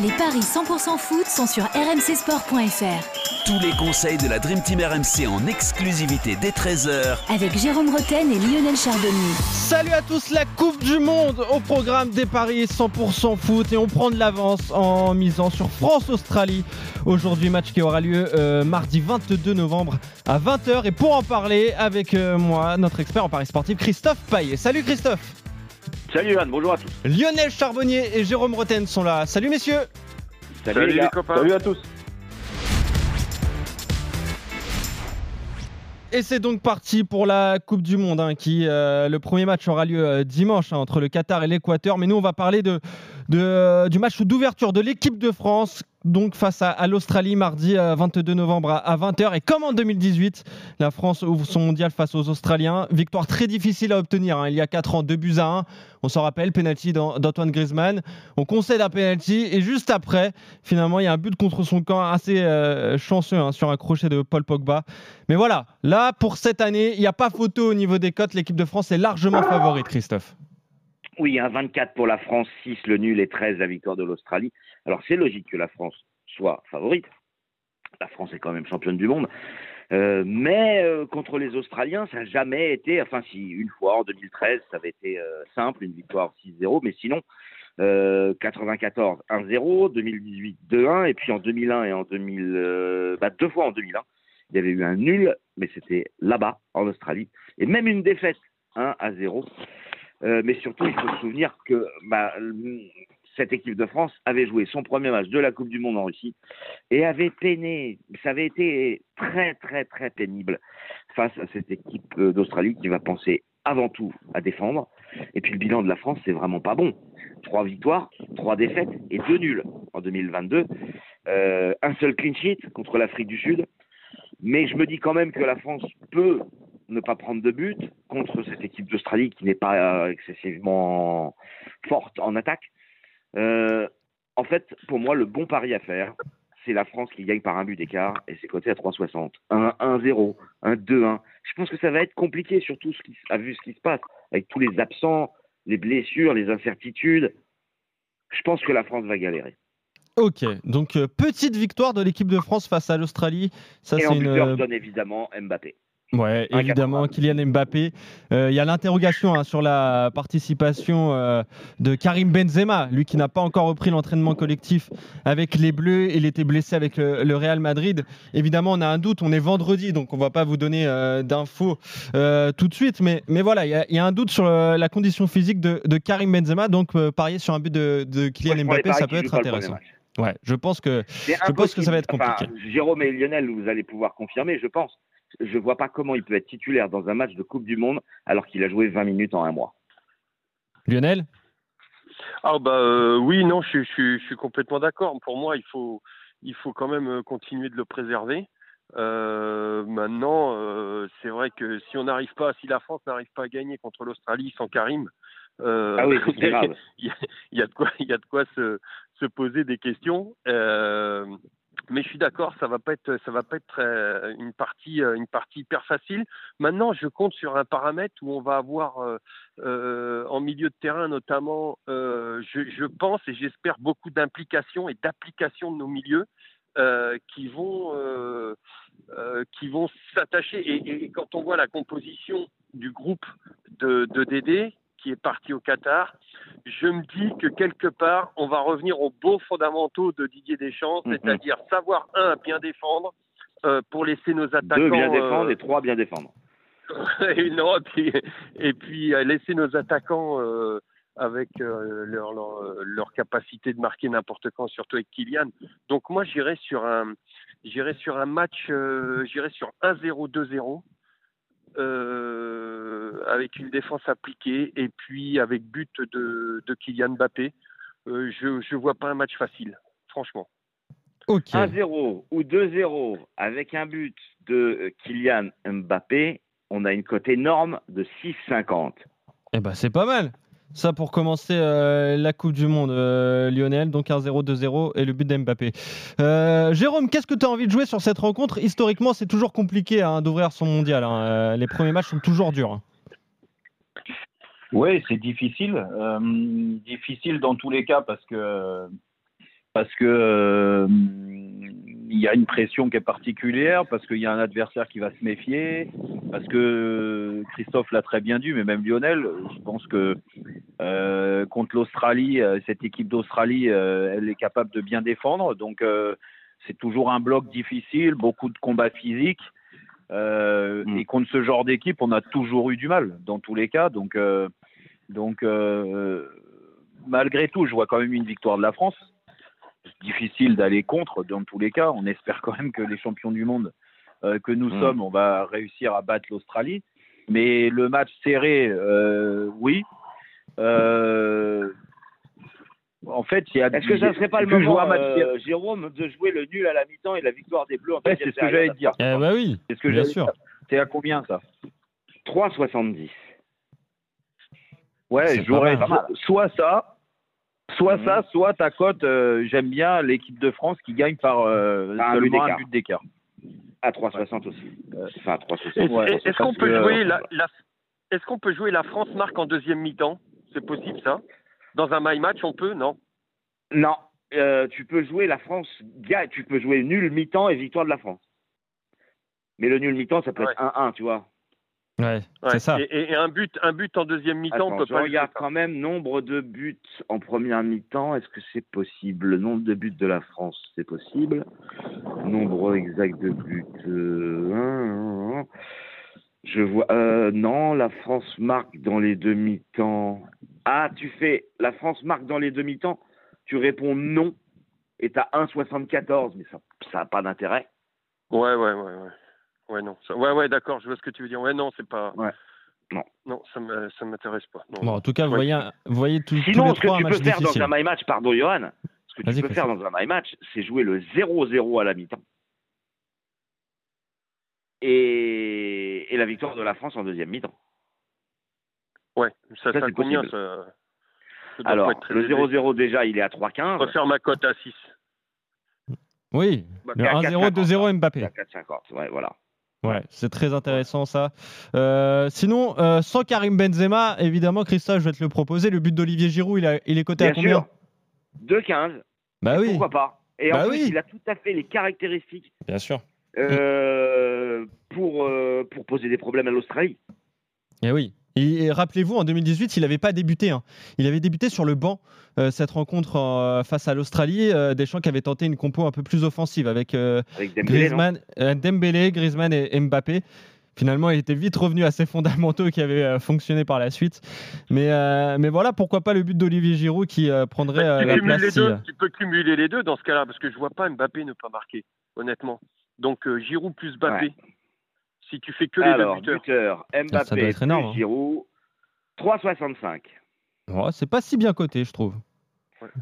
Les paris 100% foot sont sur rmcsport.fr. Tous les conseils de la Dream Team RMC en exclusivité dès 13h Avec Jérôme Roten et Lionel Chardonnay. Salut à tous, la Coupe du Monde au programme des paris 100% foot et on prend de l'avance en misant sur France-Australie. Aujourd'hui, match qui aura lieu euh, mardi 22 novembre à 20h. Et pour en parler avec euh, moi, notre expert en paris sportif, Christophe Paillet. Salut Christophe Salut Yann, bonjour à tous. Lionel Charbonnier et Jérôme Roten sont là. Salut messieurs Salut, les, gars. copains. Salut à tous. Et c'est donc parti pour la Coupe du Monde, hein, qui euh, le premier match aura lieu euh, dimanche hein, entre le Qatar et l'Équateur. Mais nous, on va parler de, de- du match d'ouverture de l'équipe de France, donc face à, l'Australie mardi euh, 22 novembre à, à 20h. Et comme en 2018, la France ouvre son mondial face aux Australiens. Victoire très difficile à obtenir. hein. Il y a 4 ans, 2 buts à 1. On s'en rappelle, penalty d'An- d'Antoine Griezmann. On concède un penalty et juste après, finalement, il y a un but contre son camp assez euh, chanceux hein, sur un crochet de Paul Pogba. Mais voilà, là, pour cette année, il n'y a pas photo au niveau des cotes. L'équipe de France est largement favorite, Christophe. Oui, un 24 pour la France, 6 le nul et 13 la victoire de l'Australie. Alors c'est logique que la France soit favorite. La France est quand même championne du monde. Euh, mais euh, contre les Australiens, ça n'a jamais été, enfin si une fois en 2013, ça avait été euh, simple, une victoire 6-0, mais sinon, euh, 94 1-0, 2018 2-1, et puis en 2001 et en 2000, euh, bah, deux fois en 2001, il y avait eu un nul, mais c'était là-bas, en Australie, et même une défaite 1 à 0. Euh, mais surtout, il faut se souvenir que bah, cette équipe de France avait joué son premier match de la Coupe du Monde en Russie et avait peiné, ça avait été très très très pénible face à cette équipe euh, d'Australie qui va penser avant tout à défendre. Et puis le bilan de la France, c'est vraiment pas bon. Trois victoires, trois défaites et deux nuls en 2022. Euh, un seul clean sheet contre l'Afrique du Sud. Mais je me dis quand même que la France peut ne pas prendre de but contre cette équipe d'Australie qui n'est pas euh, excessivement forte en attaque. Euh, en fait, pour moi, le bon pari à faire, c'est la France qui gagne par un but d'écart et c'est coté à 3,60. Un 1-0, un 2-1. Je pense que ça va être compliqué, surtout ce qui, a vu ce qui se passe avec tous les absents, les blessures, les incertitudes. Je pense que la France va galérer. Ok, donc euh, petite victoire de l'équipe de France face à l'Australie. Ça, et c'est en une. buteur, donne évidemment Mbappé. Ouais, évidemment, 80. Kylian Mbappé. Euh, Il y a l'interrogation hein, sur la participation euh, de Karim Benzema, lui qui n'a pas encore repris l'entraînement collectif avec les Bleus. Il était blessé avec le, le Real Madrid. Évidemment, on a un doute. On est vendredi, donc on va pas vous donner euh, d'infos euh, tout de suite. Mais, mais voilà, il y, a- il y a un doute sur la condition physique de, de Karim Benzema. Donc euh, parier sur un but de, de Kylian Mbappé, ça peut être intéressant. Ouais, je pense que Je pense que ça va être compliqué. Enfin, Jérôme et Lionel, vous allez pouvoir confirmer, je pense. Je vois pas comment il peut être titulaire dans un match de Coupe du Monde alors qu'il a joué 20 minutes en un mois. Lionel? Ah bah euh, oui, non, je, je, je suis complètement d'accord. Pour moi, il faut, il faut quand même euh, continuer de le préserver. Euh, maintenant, euh, c'est vrai que si on n'arrive pas, si la France n'arrive pas à gagner contre l'Australie sans Karim, euh, Ah oui, c'est grave. il y, a- il y a de quoi, il y a de quoi se, se poser des questions. Euh, mais je suis d'accord, ça va pas être, ça va pas être euh, une partie, euh, une partie hyper facile. Maintenant, je compte sur un paramètre où on va avoir euh, en milieu de terrain notamment, je, pense et j'espère beaucoup d'implication et d'application de nos milieux qui vont qui vont s'attacher. Et, et quand on voit la composition du groupe de, de Dédé qui est parti au Qatar, je me dis que quelque part, on va revenir aux beaux fondamentaux de Didier Deschamps, Mhm. c'est-à-dire savoir un bien défendre euh, pour laisser nos attaquants Deux bien euh, défendre et trois bien défendre. et, non, et puis, et puis euh, laisser nos attaquants avec euh, leur, leur, leur capacité de marquer n'importe quand, surtout avec Kylian. Donc moi, j'irais sur un, sur un match, euh, j'irais sur 1-0, 2-0. euh, avec une défense appliquée et puis avec but de, de Kylian Mbappé. Euh, je ne vois pas un match facile, franchement. Ok. 1-0 ou 2-0 avec un but de euh, Kylian Mbappé, on a une cote énorme de 6,50. Eh ben, c'est pas mal. Ça pour commencer euh, la Coupe du Monde, euh, Lionel. Donc 1-0, 2-0 et le but d'Mbappé. Euh, Jérôme, qu'est-ce que tu as envie de jouer sur cette rencontre? Historiquement, c'est toujours compliqué hein, d'ouvrir son mondial. hein. Euh, les premiers matchs sont toujours durs. hein. Oui, c'est difficile. Euh, difficile dans tous les cas parce que parce que euh, il y a une pression qui est particulière, parce qu'il y a un adversaire qui va se méfier, parce que Christophe l'a très bien dit, mais même Lionel, je pense que euh, contre l'Australie, euh, cette équipe d'Australie, euh, elle est capable de bien défendre, donc euh, c'est toujours un bloc difficile, beaucoup de combats physiques. Euh, Mm. Et contre ce genre d'équipe, on a toujours eu du mal dans tous les cas. Donc, euh, donc euh, malgré tout, je vois quand même une victoire de la France. Difficile d'aller contre dans tous les cas. On espère quand même que les champions du monde que nous Mm. sommes, on va réussir à battre l'Australie. Mais le match serré, euh, oui. En fait, il y a. Est-ce que ça ne serait pas le moment, euh, Jérôme, de jouer le nul à la mi-temps et la victoire des Bleus en Ouais, deuxième c'est ce que j'allais te dire. Eh bah oui, C'est ce que bien j'allais sûr. dire. C'est à combien ça? 3,70. Ouais, C'est j'aurais soit ça, soit Mhm. ça, soit ta cote. euh, J'aime bien l'équipe de France qui gagne par euh, un but seulement un d'écart. but d'écart. À 3,60 aussi. Euh, Enfin, à 3,60. Est-ce Ouais, qu'on peut que, euh, la, peut jouer la France marque en deuxième mi-temps? C'est possible ça? Dans un my match, on peut Non? Non, euh, tu peux jouer la France, tu peux jouer nul mi-temps et victoire de la France. Mais le nul mi-temps, ça peut Ouais. être 1-1, tu vois. Ouais, Ouais. c'est ça. Et, un but, un but en deuxième mi-temps, on peut je pas. le regarde quand même nombre de buts en première mi-temps. Est-ce que c'est possible? Le nombre de buts de la France, c'est possible. Nombre exact de buts. euh. Je vois. euh, non, la France marque dans les demi-temps. Ah, tu fais. La France marque dans les demi-temps. Tu réponds non. Et t'as 1,74. Mais ça ça n'a pas d'intérêt. Ouais, ouais, ouais, ouais. Ouais, non. Ça- ouais, ouais, d'accord. Je vois ce que tu veux dire. Ouais, non, c'est pas. Ouais. Non. Non, ça ça m'intéresse pas. Non. Bon, en tout cas, vous Ouais. voyez, vous voyez tous, tous Sinon, les ce que trois tu peux faire difficile. dans un my match, pardon, Johan, ce que tu peux faire dans un my match, c'est jouer le 0-0 à la mi-temps. Et, et la victoire de la France en deuxième mi-temps. Ouais, ça, Ça, ça, c'est combien possible. ça, ça doit Alors, le élevé. 0-0 déjà, il est à Je 3-15. préfère ma cote à 6. Oui, Bah, le à 1-0, 2-0 Il est Mbappé. à 4,50. Ouais, voilà. Ouais, c'est très intéressant ça. Euh, sinon, euh, sans Karim Benzema, évidemment, Christophe, je vais te le proposer. Le but d'Olivier Giroud, il, a- il est coté à Bien combien sûr. 2-15. Bah oui, Pourquoi pas Et Bah en plus, oui. il a tout à fait les caractéristiques bien sûr. euh, pour, euh, pour poser des problèmes à l'Australie. Et Eh oui. Et, et rappelez-vous, en 2018, il n'avait pas débuté. hein. Il avait débuté sur le banc euh, cette rencontre euh, face à l'Australie. Euh, Deschamps qui avait tenté une compo un peu plus offensive avec euh, Avec Dembélé, Griezmann, euh, Dembélé, Griezmann et Mbappé. Finalement, il était vite revenu à ses fondamentaux qui avaient euh, fonctionné par la suite. Mais, euh, mais voilà, pourquoi pas le but d'Olivier Giroud qui euh, prendrait Bah, tu, la place. les si, deux, tu peux cumuler les deux dans ce cas-là, parce que je vois pas Mbappé ne pas marquer, honnêtement. Donc euh, Giroud plus Mbappé. Si tu fais que les Alors, deux buteurs. buteur, Ça doit Mbappé, être énorme, hein. plus Giroud, 3,65. ouais, c'est pas si bien coté, je trouve.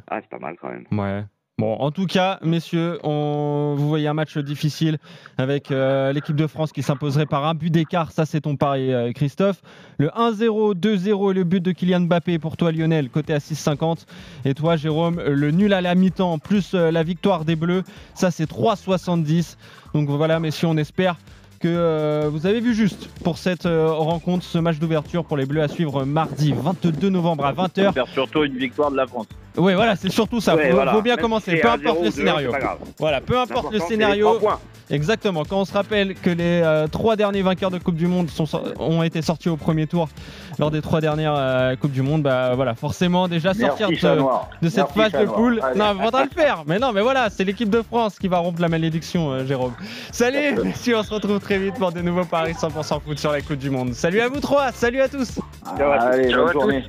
Ah, c'est pas mal quand même. Ouais. Bon, en tout cas, messieurs, on... vous voyez un match difficile avec euh, l'équipe de France qui s'imposerait par un but d'écart. Ça, c'est ton pari, euh, Christophe. Le 1-0, 2-0 et le but de Kylian Mbappé pour toi, Lionel, côté à 6,50. Et toi, Jérôme, le nul à la mi-temps plus euh, la victoire des Bleus. Ça, c'est 3,70. Donc voilà, messieurs, on espère que euh, vous avez vu juste pour cette euh, rencontre, ce match d'ouverture pour les Bleus à suivre mardi 22 novembre à 20h. Faire surtout une victoire de la France. Oui, voilà, c'est surtout ça. Ouais, faut, voilà. faut bien Même commencer, si peu 1-0 importe le 2-1, scénario. Voilà, peu importe le scénario. Exactement. Quand on se rappelle que les euh, trois derniers vainqueurs de Coupe du Monde sont, ont été sortis au premier tour lors des trois dernières euh, Coupes du Monde, bah voilà, forcément déjà sortir Merci, de, de cette Merci, phase chat de poule. Non, il faudra le faire. Mais non, mais voilà, c'est l'équipe de France qui va rompre la malédiction, euh, Jérôme. Salut, messieurs, on se retrouve très vite pour des nouveaux paris 100% foot sur la Coupe du Monde. Salut à vous trois, salut à tous. Ciao à tous. Allez, Ciao bonne à tous. journée.